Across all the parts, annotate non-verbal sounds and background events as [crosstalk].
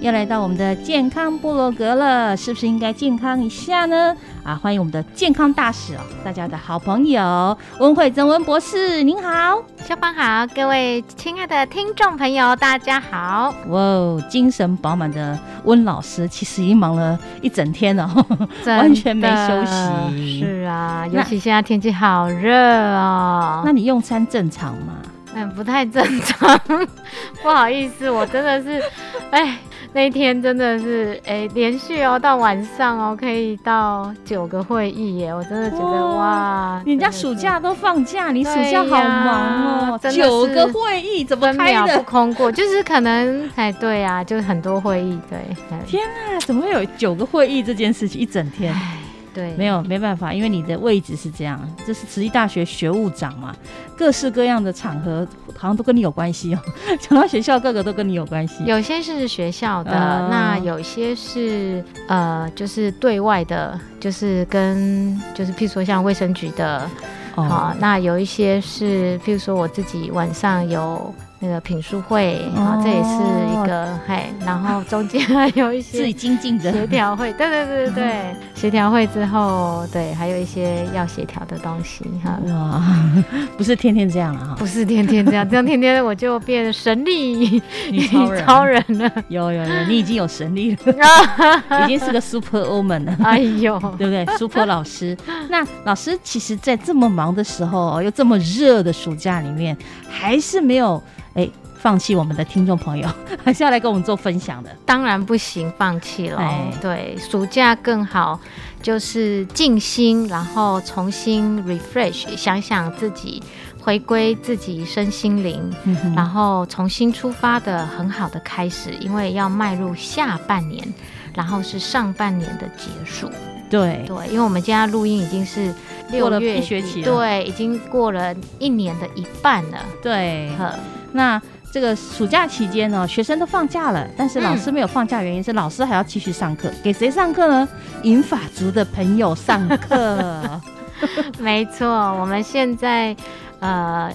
又来到我们的健康部落格了，是不是应该健康一下呢？啊，欢迎我们的健康大使哦，大家的好朋友温慧珍温博士，您好，小芳好，各位亲爱的听众朋友，大家好。哇，精神饱满的温老师，其实已经忙了一整天了，完全没休息。是啊，尤其现在天气好热哦。那你用餐正常吗？嗯，不太正常，[laughs] 不好意思，我真的是，哎。那一天真的是哎，连续哦，到晚上哦，可以到九个会议耶！我真的觉得哇，人家暑假都放假，你暑假好忙哦，九个会议怎么开的？不空过，就是可能哎，对呀，就是很多会议，对。天哪，怎么会有九个会议这件事情一整天？对，没有没办法，因为你的位置是这样，这是慈济大学学务长嘛，各式各样的场合好像都跟你有关系哦。[laughs] 讲到学校，各个都跟你有关系。有些是学校的，那有些是呃，就是对外的，就是跟就是譬如说像卫生局的，好，那有一些是譬如说我自己晚上有。那个品书会，啊，这也是一个，嘿，然后中间还有一些 [laughs] 自己精进的。协调会，对对对对对，协调会之后，对，还有一些要协调的东西，哈，哇，[laughs] 不是天天这样啊，不是天天这样，这样天天我就变神力 [laughs] 女超人。了，有有有，你已经有神力了，已经是个 super woman 了，哎呦，对不对？super 老师，那老师其实，在这么忙的时候，又这么热的暑假里面，还是没有。哎，放弃我们的听众朋友，[laughs] 还是要来跟我们做分享的。当然不行，放弃了。对，暑假更好，就是静心，然后重新 refresh，想想自己，回归自己身心灵，然后重新出发的很好的开始。因为要迈入下半年，然后是上半年的结束。对对，因为我们今天录音已经是六月一学期，对，已经过了一年的一半了。对。那这个暑假期间呢，学生都放假了，但是老师没有放假，原因是老师还要继续上课。给谁上课呢？银法族的朋友上课。[laughs] 没错，我们现在呃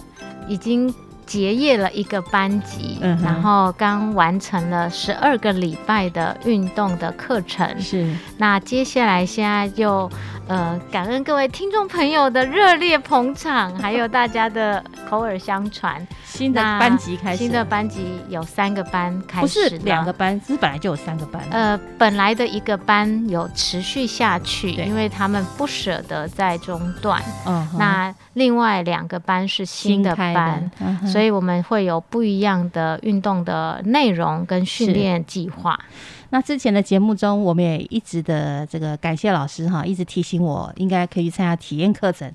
已经结业了一个班级，然后刚完成了十二个礼拜的运动的课程。是，那接下来现在就。呃，感恩各位听众朋友的热烈捧场，还有大家的口耳相传。新的班级开始，新的班级有三个班开始，不是两个班，是本来就有三个班。呃，本来的一个班有持续下去，因为他们不舍得再中断。嗯，那另外两个班是新的班，所以我们会有不一样的运动的内容跟训练计划。那之前的节目中，我们也一直的这个感谢老师哈，一直提醒我应该可以参加体验课程，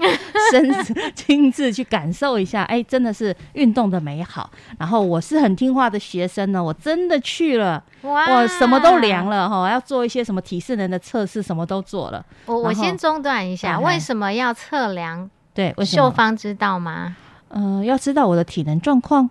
身亲自去感受一下，哎，真的是运动的美好。然后我是很听话的学生呢，我真的去了，我什么都量了哈，要做一些什么体适能的测试，什么都做了。我我先中断一下，为什么要测量？对，秀芳知道吗？嗯，要知道我的体能状况。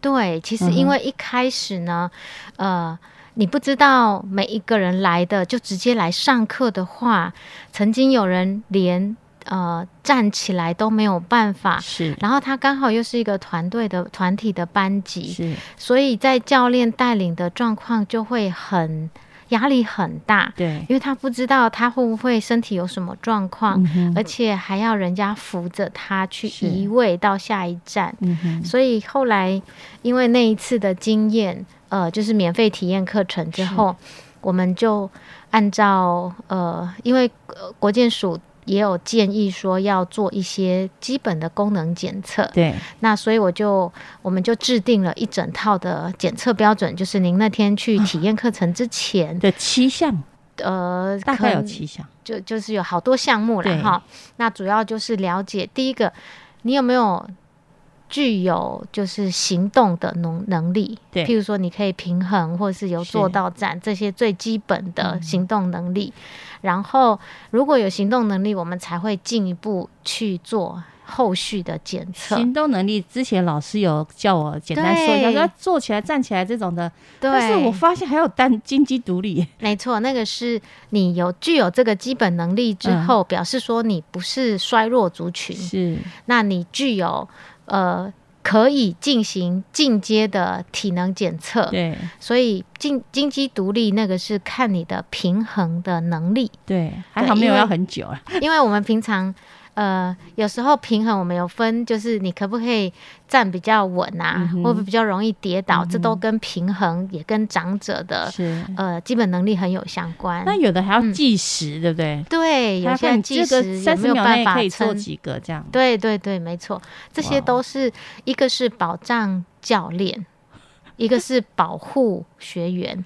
对，其实因为一开始呢，呃。你不知道每一个人来的就直接来上课的话，曾经有人连呃站起来都没有办法，是。然后他刚好又是一个团队的团体的班级，是。所以在教练带领的状况就会很压力很大，对，因为他不知道他会不会身体有什么状况，而且还要人家扶着他去移位到下一站，嗯所以后来因为那一次的经验。呃，就是免费体验课程之后，我们就按照呃，因为呃国建署也有建议说要做一些基本的功能检测，对，那所以我就我们就制定了一整套的检测标准，就是您那天去体验课程之前，的七项，呃，大概有七项，就就是有好多项目了哈。那主要就是了解第一个，你有没有具有就是行动的能能力，对。譬如说你可以平衡，或是有做到站这些最基本的嗯。行动能力。然后如果有行动能力，我们才会进一步去做后续的检测。行动能力之前老师有叫我简单说一下，要坐起来、站起来这种的，对，但是我发现还有单金鸡独立，没错，那个是你有具有这个基本能力之嗯。后，表示说你不是衰弱族群，是。那你具有呃可以进行进阶的体能检测，对。所以进金鸡独立那个是看你的平衡的能力，对，还好没有要很久啊，因为我们平常。呃，有时候平衡我们有分，就是你可不可以站比较稳啊，会不会比较容易跌倒？嗯这都跟平衡也跟长者的。呃基本能力很有相关。那有的还要嗯计时，对不对？对，有些计这个时有没有办法内可以做撑？几个这样？对对对，没错，这些都是一个是保障教练，一个是保护学员，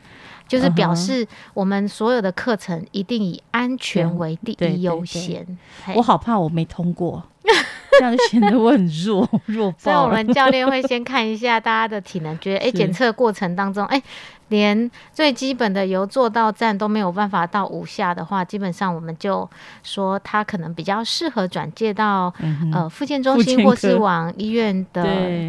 就是表示我们所有的课程一定以安全为第一优对先。嘿。我好怕我没通过，[laughs] 这样显得我很弱 [laughs] 弱所以我。们教练会先看一下大家的体能，觉得哎，是。检测过程当中，哎，连最基本的由坐到站都没有办法到五下的话，基本上我们就说他可能比较适合转介到嗯呃复健中心或是往医院的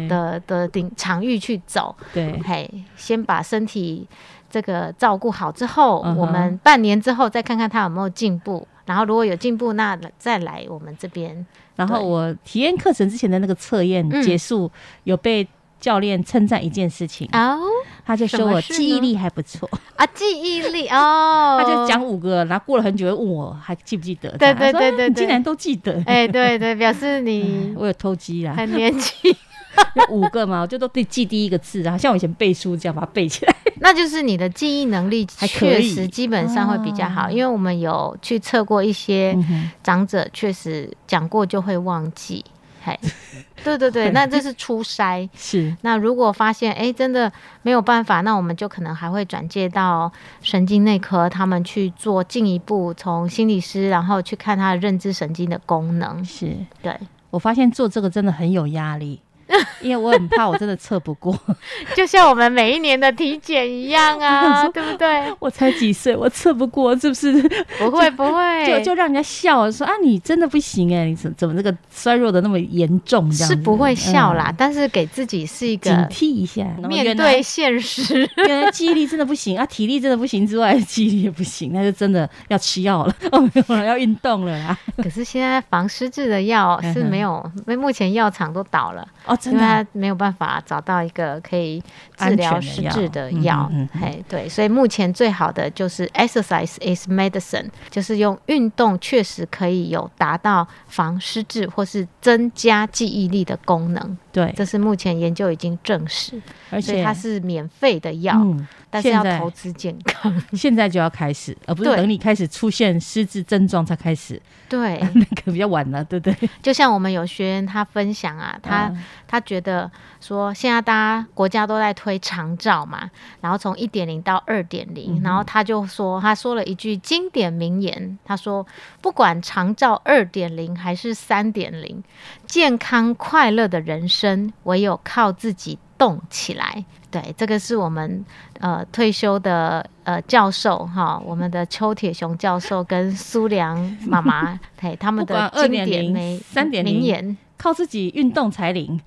的的顶场域去走，对，嘿，先把身体这个照顾好之后，嗯我们半年之后再看看他有没有进步。然后如果有进步，那再来我们这边。然后我体验课程之前的那个测验嗯。结束，有被教练称赞一件事情，哦？他就说我记忆力还不错，啊，记忆力哦，[laughs] 他就讲五个，然后过了很久又问我还记不记得？对对对对竟然都记得，哎，对对，表示你 [laughs] 我有偷鸡啦，很年轻，[laughs] 有五个嘛，我就都得记第一个字啊，像我以前背书这样把它背起来。那就是你的记忆能力确实基本上会比较好，哦。因为我们有去测过一些长者，确实讲过就会忘记。嘿，[laughs] 对对对，那这是初筛。是。那如果发现哎真的没有办法，那我们就可能还会转介到神经内科，他们去做进一步从心理师，然后去看他的认知神经的功能。是，对，我发现做这个真的很有压力，[laughs] 因为我很怕我真的测不过。[laughs] 就像我们每一年的体检一样啊，[laughs] 对不对？我才几岁，我测不过，是不是？不会不会，就就让人家笑说啊，你真的不行哎，你怎怎么这个衰弱的那么严重？这样是不会笑啦，嗯但是给自己是一个警惕一下，面对现实。原来记忆力真的不行啊，体力真的不行之外，记忆力也不行，那就真的要吃药了，哦，没有了，要运动了啦。可是现在防失智的药是没有，因为目前药厂都倒了，哦，真的啊。它没有办法找到一个可以治安疗失智的嗯药。嗯。嗯嘿，对，所以目前最好的就是 exercise is medicine，就是用运动确实可以有达到防失智或是增加记忆力的功能，对，这是目前研究已经证实，而且它是免费的药，嗯，但是要投资健康。[laughs] 现在就要开始，而不是等你开始出现失智症状才开始，对，[laughs] 那个比较晚了，对不对？就像我们有学员他分享啊，他、嗯他觉得说现在大家国家都在推长照嘛，然后从一点零到二点零，然后他就说他说了一句经典名言，他说不管长照二点零还是三点零，健康快乐的人生唯有靠自己动起来。对，这个是我们呃退休的呃教授哈，我们的邱铁雄教授跟苏良妈妈，[laughs] 嘿，他们的经典名3.0名言，靠自己运动才灵，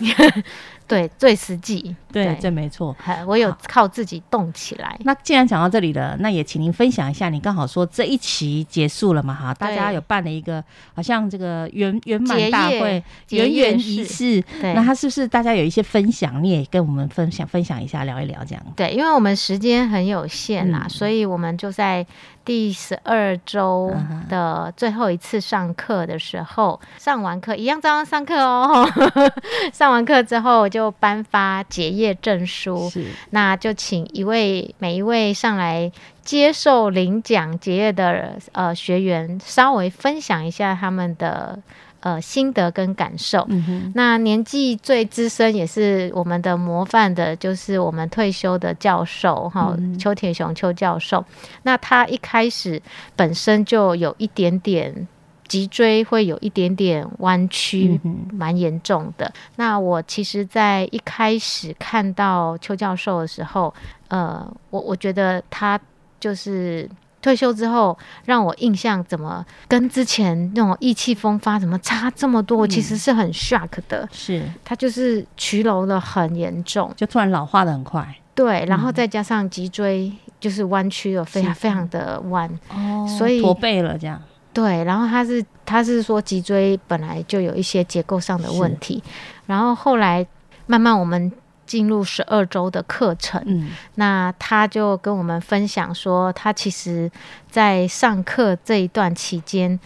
[laughs] 对，最实际。对，这没错。我有靠自己动起来。那既然讲到这里了，那也请您分享一下，你刚好说这一期结束了嘛哈，大家有办了一个好像这个圆圆满大会圆圆业仪式式，对那他是不是大家有一些分享，你也跟我们分享分享一下，聊一聊这样？对，因为我们时间很有限啦，嗯所以我们就在第十二周的最后一次上课的时候，上完课一样照样上课哦。[laughs] 上完课之后，就就颁发结业证书，那就请一位每一位上来接受领奖结业的呃学员，稍微分享一下他们的呃心得跟感受。嗯，那年纪最资深也是我们的模范的，就是我们退休的教授哈，嗯邱铁雄邱教授。那他一开始本身就有一点点脊椎会有一点点弯曲，嗯蛮严重的。那我其实，在一开始看到邱教授的时候，呃，我我觉得他就是。退休之后，让我印象怎么跟之前那种意气风发怎么差这么多？我其实是很 shock 的。是，他就是曲楼的很严重，就突然老化的很快对，然后再加上脊椎就是弯曲了，非常非常的弯，哦所以驼背了这样，对，然后他是他是说脊椎本来就有一些结构上的问题，然后后来慢慢我们进入十二周的课程，嗯，那他就跟我们分享说，他其实在上课这一段期间。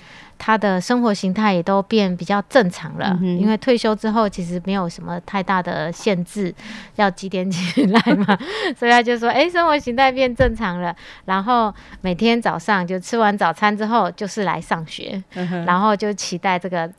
他的生活形态也都变比较正常了，嗯因为退休之后其实没有什么太大的限制，要几点起来嘛，[laughs] 所以他就说，哎、生活形态变正常了，然后每天早上就吃完早餐之后就是来上学，嗯然后就期待这个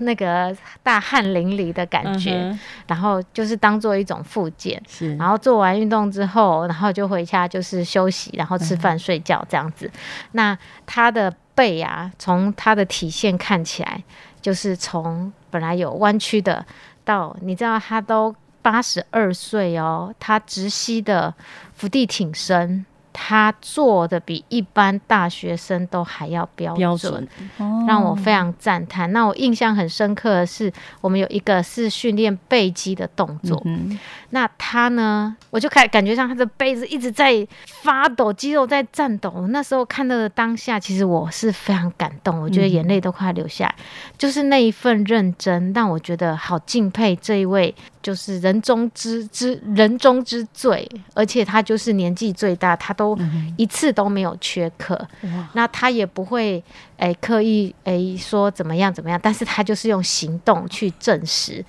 那个大汗淋漓的感觉，嗯然后就是当做一种复健。是，然后做完运动之后，然后就回家就是休息，然后吃饭睡觉这样子。那他的背呀，从他的体现看起来，就是从本来有弯曲的，到你知道他都八十二岁哦，他直膝的伏地挺身。他做的比一般大学生都还要标标准，哦让我非常赞叹。那我印象很深刻的是，我们有一个是训练背肌的动作，嗯那他呢，我就开感觉上他的背子一直在发抖，肌肉在颤抖。那时候看到的当下，其实我是非常感动，我觉得眼泪都快流下来。就是那一份认真，让我觉得好敬佩这一位，就是人中之之人中之最，而且他就是年纪最大，他都一次都没有缺课。哇，那他也不会诶、刻意诶、说怎么样怎么样，但是他就是用行动去证实。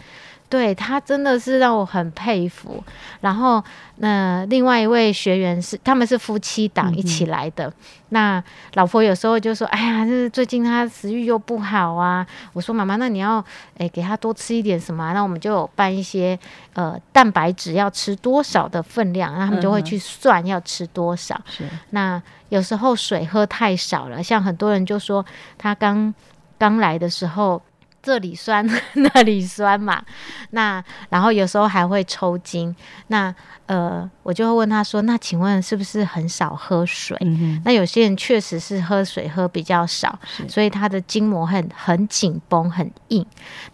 对他真的是让我很佩服。然后，那、另外一位学员是他们是夫妻档一起来的。那老婆有时候就说：“哎呀，就是最近他食欲又不好啊。”我说：“妈妈，那你要诶、给他多吃一点什么啊、那我们就有办一些呃蛋白质要吃多少的分量，那他们就会去算要吃多少。是，那有时候水喝太少了，像很多人就说他刚刚来的时候。这里酸 [laughs] 那里酸嘛，那然后有时候还会抽筋，那呃我就会问他说，那请问是不是很少喝水？嗯，那有些人确实是喝水喝比较少，所以他的筋膜很很紧绷很硬。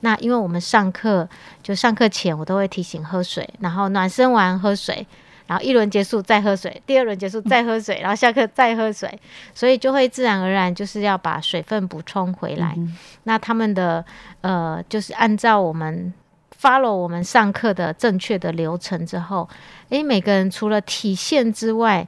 那因为我们上课就上课前我都会提醒喝水，然后暖身完喝水。然后一轮结束再喝水，第二轮结束再喝水，然后下课再喝水，所以就会自然而然就是要把水分补充回来。嗯那他们的呃，就是按照我们 follow 我们上课的正确的流程之后，诶，每个人除了体现之外，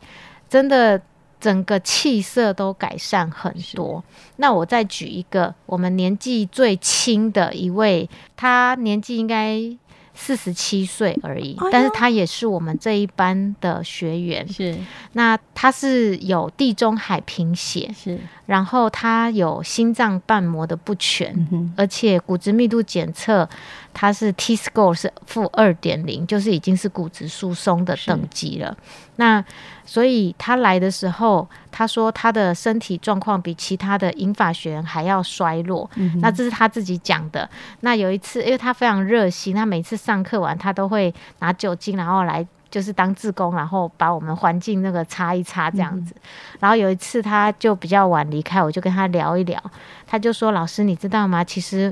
真的整个气色都改善很多。那我再举一个我们年纪最轻的一位，他年纪应该。四十七岁而已哎，但是他也是我们这一班的学员。是那他是有地中海贫血，是，然后他有心脏瓣膜的不全，嗯，而且骨质密度检测，他是 T score 是负二点零，就是已经是骨质疏松的等级了。那所以他来的时候，他说他的身体状况比其他的英法学员还要衰弱。嗯那这是他自己讲的。那有一次，因为他非常热心，他每次上课完，他都会拿酒精，然后来。就是当志工，然后把我们环境那个擦一擦这样子。然后有一次他就比较晚离开，我就跟他聊一聊，他就说：“老师，你知道吗？其实。”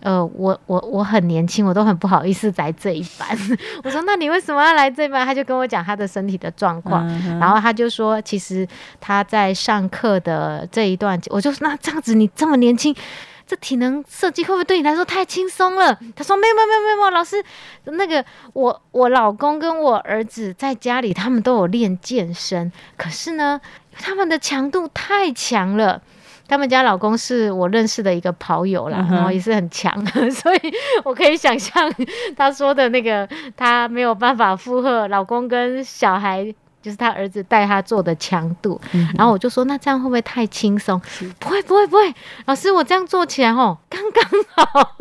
呃，我我我很年轻，我都很不好意思来这一班。[laughs] [laughs] 我说，那你为什么要来这一班？他就跟我讲他的身体的状况，嗯然后他就说，其实他在上课的这一段，我就说，那这样子你这么年轻，这体能设计会不会对你来说太轻松了？他说没有没有没有没有，老师，那个我我老公跟我儿子在家里他们都有练健身，可是呢，他们的强度太强了。他们家老公是我认识的一个跑友啦，嗯然后也是很强，[laughs] 所以我可以想象他说的那个，他没有办法负荷老公跟小孩。就是他儿子带他做的强度，嗯然后我就说，那这样会不会太轻松？不会，不会，不会，老师，我这样做起来哦，刚刚好。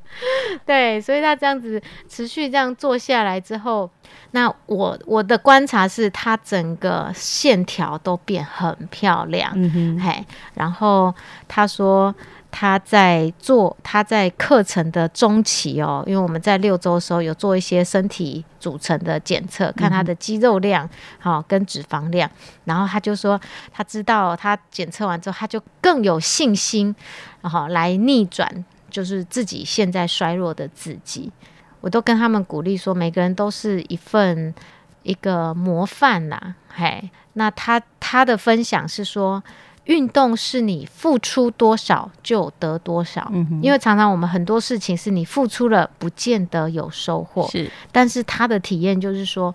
[laughs] 对，所以他这样子持续这样做下来之后，那我我的观察是，他整个线条都变很漂亮，嘿，然后他说他在做他在课程的中期哦，因为我们在六周的时候有做一些身体组成的检测，看他的肌肉量好、跟脂肪量，然后他就说他知道他检测完之后，他就更有信心，然后来逆转就是自己现在衰弱的自己。我都跟他们鼓励说，每个人都是一份一个模范啦，嘿，那他他的分享是说，运动是你付出多少就得多少，嗯，因为常常我们很多事情是你付出了，不见得有收获，是。但是他的体验就是说，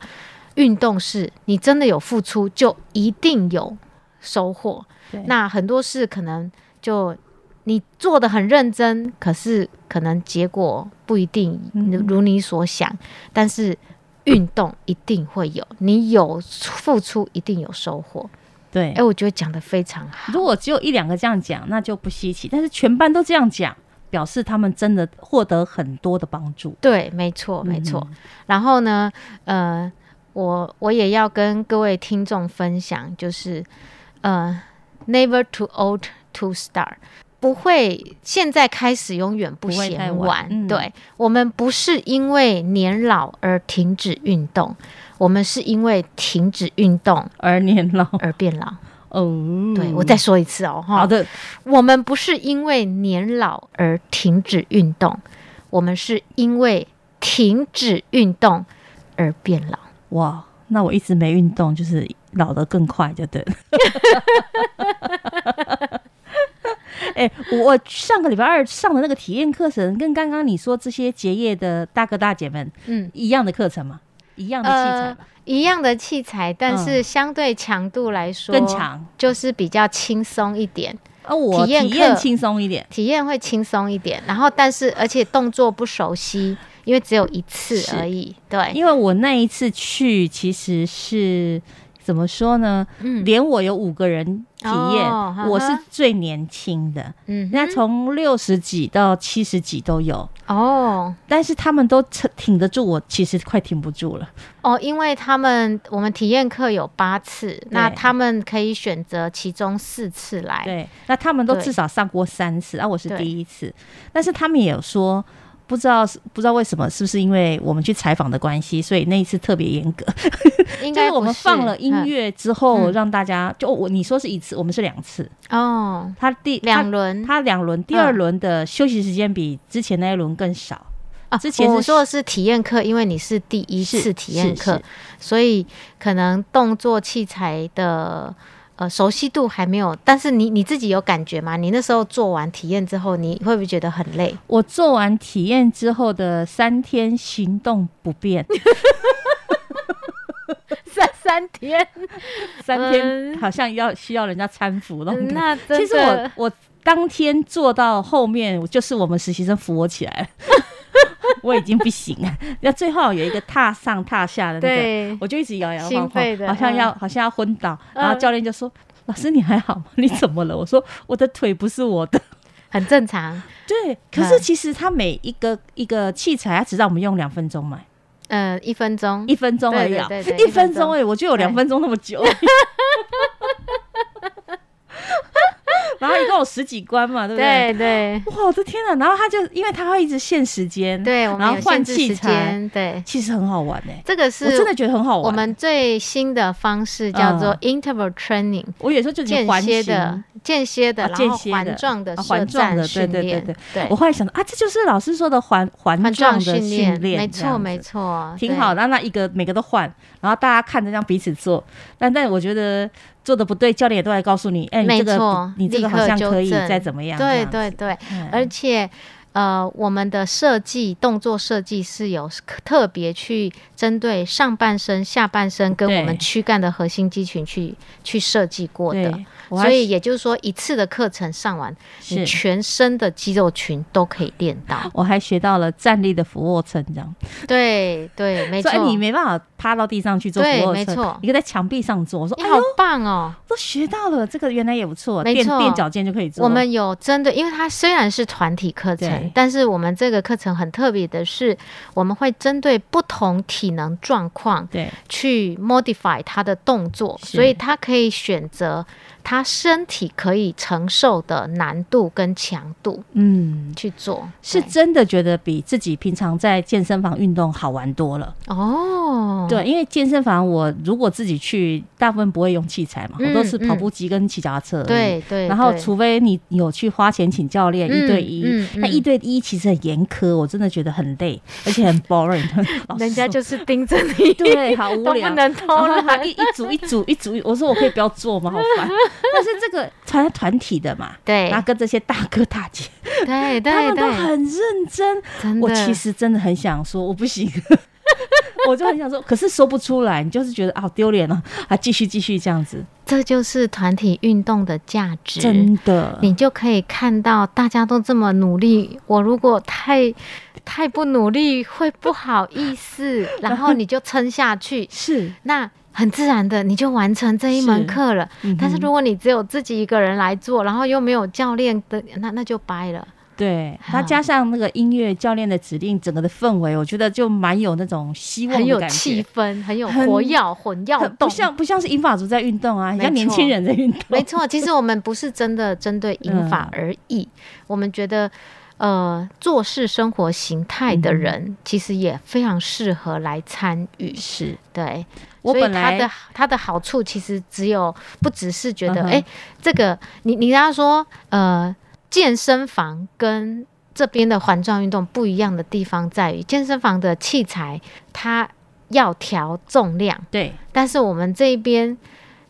运动是你真的有付出，就一定有收获。那很多事可能就你做的很认真，可是可能结果不一定嗯如你所想，但是运动一定会有，你有付出一定有收获。对哎、。我觉得讲的非常好。如果只有一两个这样讲，那就不稀奇。但是全班都这样讲，表示他们真的获得很多的帮助。对，没错，没错。嗯然后呢，呃，我我也要跟各位听众分享，就是呃，never too old to start。不会，现在开始永远不不会太嫌晚嗯对我们不是因为年老而停止运动，我们是因为停止运动而年老而变老。哦，对我再说一次哦，好的，我们不是因为年老而停止运动，我们是因为停止运动而变老。哇，那我一直没运动，就是老得更快，就对了。[laughs] [laughs] 哎、我上个礼拜二上的那个体验课程，跟刚刚你说这些结业的大哥大姐们嗯，一样的课程吗？一样的器材呃？一样的器材，但嗯是相对强度来说更，强。就是比较轻松一点，啊，我体验体验课轻松一点。体验会轻松一点。然后，但是而且动作不熟悉，因为只有一次而已。对，因为我那一次去其实是怎么说呢？嗯。连我有五个人体验，我是最年轻的，嗯那从六十几到七十几都有，哦。但是他们都撑挺得住我，其实快挺不住了。哦，因为他们我们体验课有八次，那他们可以选择其中四次来。对，那他们都至少上过三次，啊，我是第一次，但是他们也有说。不知道是不知道为什么，是不是因为我们去采访的关系，所以那一次特别严格。[laughs] 应该我们放了音嗯乐之后，嗯让大家就我你说是一次，我们是两次。哦，他第两轮他两轮，第二轮的休息时间比之前那一轮更少。啊，之前是我说的是体验课，因为你是第一次体验课所以可能动作器材的呃熟悉度还没有。但是你你自己有感觉吗？你那时候做完体验之后，你会不会觉得很累？我做完体验之后的三天行动不便，[laughs] 三三天，三天嗯好像要需要人家搀扶那种感觉。那其实我我当天做到后面，就是我们实习生扶我起来了，[laughs] 我已经不行了。那最后有一个踏上踏下的那个，我就一直摇摇晃晃，好像要嗯好像要昏倒。嗯然后教练就说：“老师你还好吗？你怎么了？”我说：“我的腿不是我的。[laughs] ”很正常。对，可是嗯其实他每一个一个器材，它只让我们用两分钟嘛，嗯，一分钟，一分钟而已一分钟钟而已，我就有两分钟那么久。[laughs] 然后一共有十几关嘛，对不对？对对哇，我的天哪！然后他就因为他会一直限时间，对，然后有换器限制时材，间，对，其实很好玩哎、这个是我真的觉得很好玩。我们最新的方式叫做嗯 interval training。我有时候就是间歇的、间歇的，啊然后环状的环状的对对对练，对对我后来想到啊，这就是老师说的环环环状的状训训练，没错没错，挺好。的。那一个每个都换，然后大家看着这样彼此做，但但我觉得做的不对，教练也都来告诉你，哎、你没这个错你这个好像可以再怎么样？对对对，嗯而且。呃，我们的设计动作设计是有特别去针对上半身、下半身跟我们躯干的核心肌群去去设计过的。所以也就是说，一次的课程上完，你全身的肌肉群都可以练到。[laughs] 我还学到了站立的俯卧撑，这样。对对，没错。你没办法趴到地上去做俯卧撑，没错。你可以在墙壁上做。我说，你好棒哦，都学到了。这个原来也不错，没错，垫脚尖就可以做。我们有针对，因为它虽然是团体课程，但是我们这个课程很特别的是，我们会针对不同体能状况，对，去 modify 他的动作，所以他可以选择。他身体可以承受的难度跟强度，嗯，去做是真的觉得比自己平常在健身房运动好玩多了哦。对，因为健身房我如果自己去，大部分不会用器材嘛，我都是跑步机跟骑脚踏车。对对。然后除非你有去花钱请教练一对一，那一对一其实很严苛，我真的觉得很累，而且很 boring。[laughs] 人家就是盯着你，[laughs] 对，好无聊，不能偷懒。一一组一组一组，我说我可以不要做吗？好烦。但是这个团团体的嘛，[laughs] 对，然后跟这些大哥大姐，对对，他们都很认真。我其实真的很想说，我不行，我就很想说，可是说不出来。你就是觉得啊丢脸了，啊继续继续这样子。这就是团体运动的价值，真的，你就可以看到大家都这么努力。我如果太太不努力，会不好意思，然后你就撑下去。[laughs] 是那。很自然的，你就完成这一门课了。但是如果你只有自己一个人来做，然后又没有教练的，那那就掰了。对，他加上那个音乐教练的指令，整个的氛围，我觉得就蛮有那种希望，很有气氛，很有活跃，混要动，不像不像是英法族在运动啊，像年轻人在运动。没错，[laughs] 其实我们不是真的针对英法而已，我们觉得。呃，做事生活形态的人，其实也非常适合来参与。是。对，所以它的它的好处其实只有不只是觉得，哎，这个你你要说，呃，健身房跟这边的环状运动不一样的地方在于，健身房的器材它要调重量，对，但是我们这边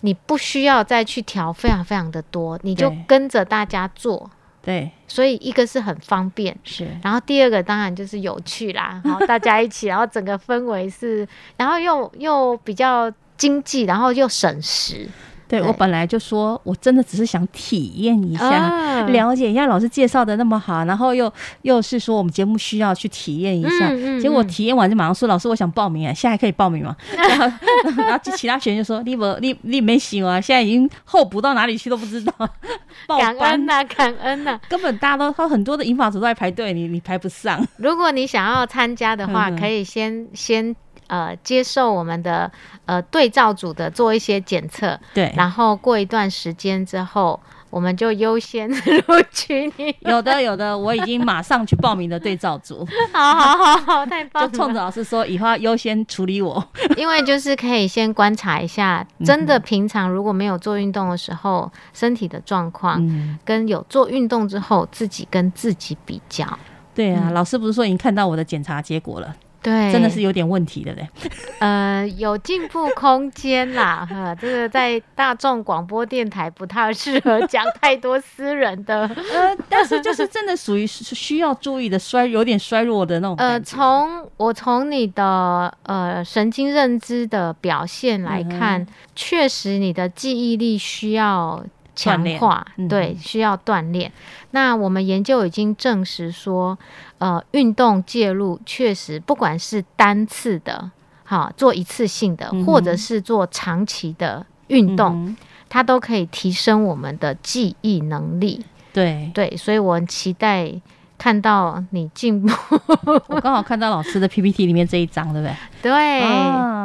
你不需要再去调非常非常的多，你就跟着大家做。对，所以一个是很方便，是，然后第二个当然就是有趣啦，[laughs] 然后大家一起，然后整个氛围是，然后又又比较经济，然后又省时。对我本来就说，我真的只是想体验一下，了解一下老师介绍的那么好，然后又又是说我们节目需要去体验一下，结果体验完就马上说老师，我想报名啊，现在可以报名吗？[laughs] 然后 [laughs] 然后其他学员就说你不你你没行啊，现在已经候补到哪里去都不知道。[laughs] 感恩呐，感恩呐，根本大家都他很多的银发族都在排队，你你排不上。如果你想要参加的话，可以先先。呃，接受我们的呃对照组的做一些检测，对，然后过一段时间之后，我们就优先录取你。有的，有的，我已经马上去报名的对照组。[laughs] 好好好好，太棒了！就冲着老师说，以后优先处理我，[laughs] 因为就是可以先观察一下，真的平常如果没有做运动的时候，身体的状况，跟有做运动之后自己跟自己比较。对啊，老师不是说已经看到我的检查结果了？对，真的是有点问题的嘞。[laughs] 呃，有进步空间啦，[laughs] 哈，这个在大众广播电台不太适合讲太多私人的。呃，但是就是真的属于需要注意的衰，有点衰弱的那种。呃，从我从你的呃神经认知的表现来看，确实你的记忆力需要。强化对需要锻炼。那我们研究已经证实说，呃，运动介入确实，不管是单次的，哈做一次性的，或者是做长期的运动，它都可以提升我们的记忆能力。对对，所以我很期待。看到你进步，[laughs] 我刚好看到老师的 PPT 里面这一张，对不对？对，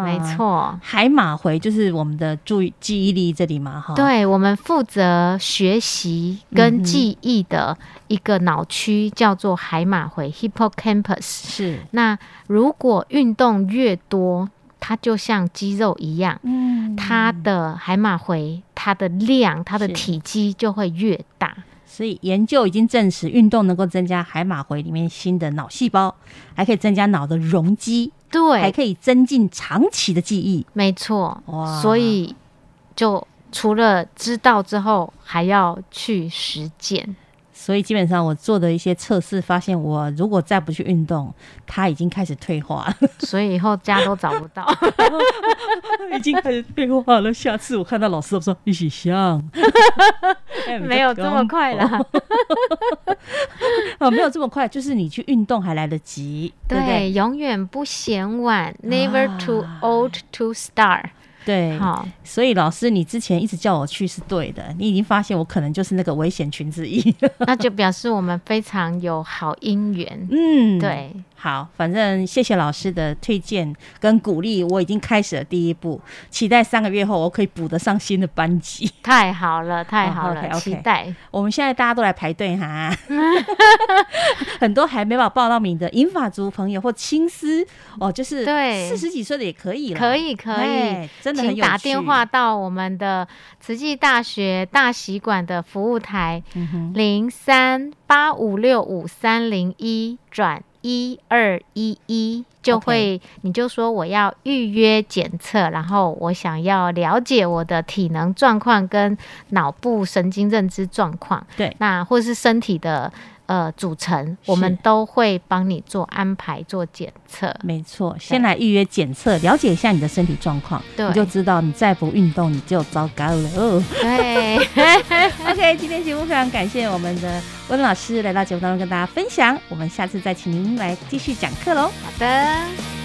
没错。海马回就是我们的注意记忆力这里嘛，哈。对，我们负责学习跟记忆的一个脑区叫做海马回 （Hippocampus）。是。那如果运动越多，它就像肌肉一样，嗯，它的海马回它的量、它的体积就会越大。所以研究已经证实，运动能够增加海马回里面新的脑细胞，还可以增加脑的容积，对，还可以增进长期的记忆。没错，哇！所以就除了知道之后，还要去实践。所以基本上我做的一些测试，发现我如果再不去运动，它已经开始退化了，所以以后家都找不到，[laughs] 已经开始退化了。下次我看到老师，我说一起像，[laughs] 没有这么快啦。[laughs] 哦，没有这么快，就是你去运动还来得及，对？永远不嫌晚，Never too old to start。对，好，所以老师，你之前一直叫我去是对的，你已经发现我可能就是那个危险群之一，那就表示我们非常有好姻缘。嗯，对。好，反正谢谢老师的推荐跟鼓励，我已经开始了第一步，期待三个月后我可以补得上新的班级。太好了，太好了，期待。我们现在大家都来排队哈，[laughs] 很多还没把报到名的银发族朋友或青丝哦，就是对四十几岁的也可以了，可以可以，真的很有打电话到我们的慈济大学大习馆的服务台零三八五六五三零一转。一二一一就会，你就说我要预约检测，然后我想要了解我的体能状况跟脑部神经认知状况，对，那或者是身体的。呃，组成我们都会帮你做安排、做检测。没错，先来预约检测，了解一下你的身体状况，你就知道你再不运动你就糟糕了。对 [laughs]，OK，今天节目非常感谢我们的温老师来到节目当中跟大家分享，我们下次再请您来继续讲课喽。好的，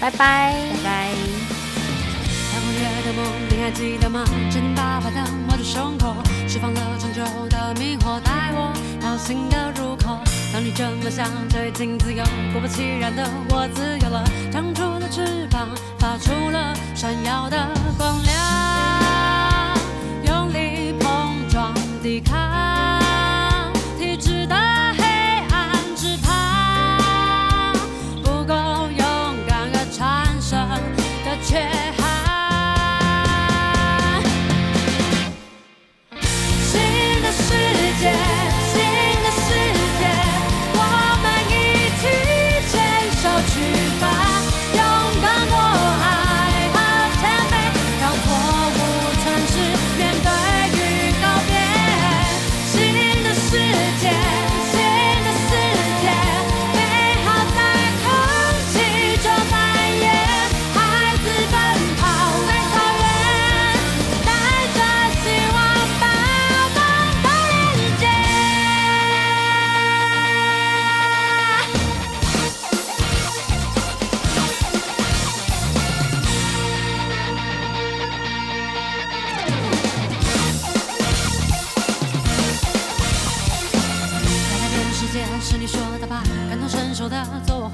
拜拜，拜拜。当你这么想，就已经自由。果不其然的，我自由了，长出了翅膀，发出了闪耀的光亮，离开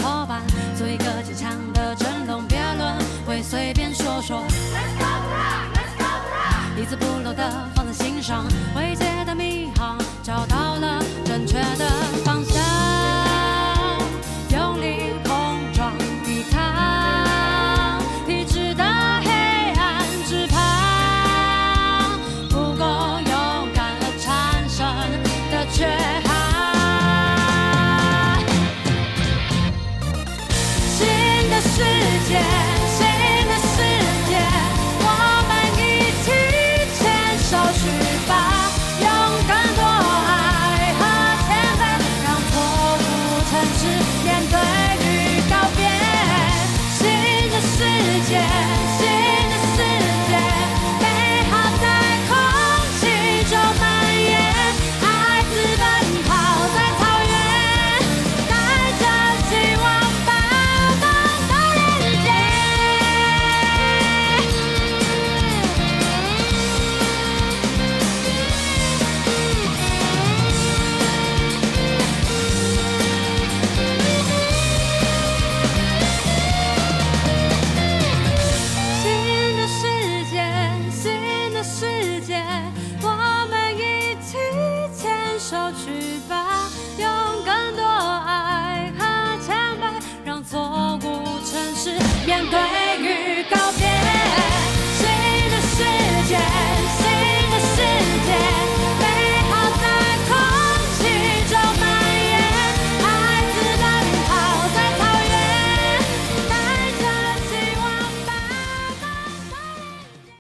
伙伴，做一个坚强的阵容，别论会随便说说。Let's go rock，Let's go rock，一字不漏的放在心上，未解的迷航，找到。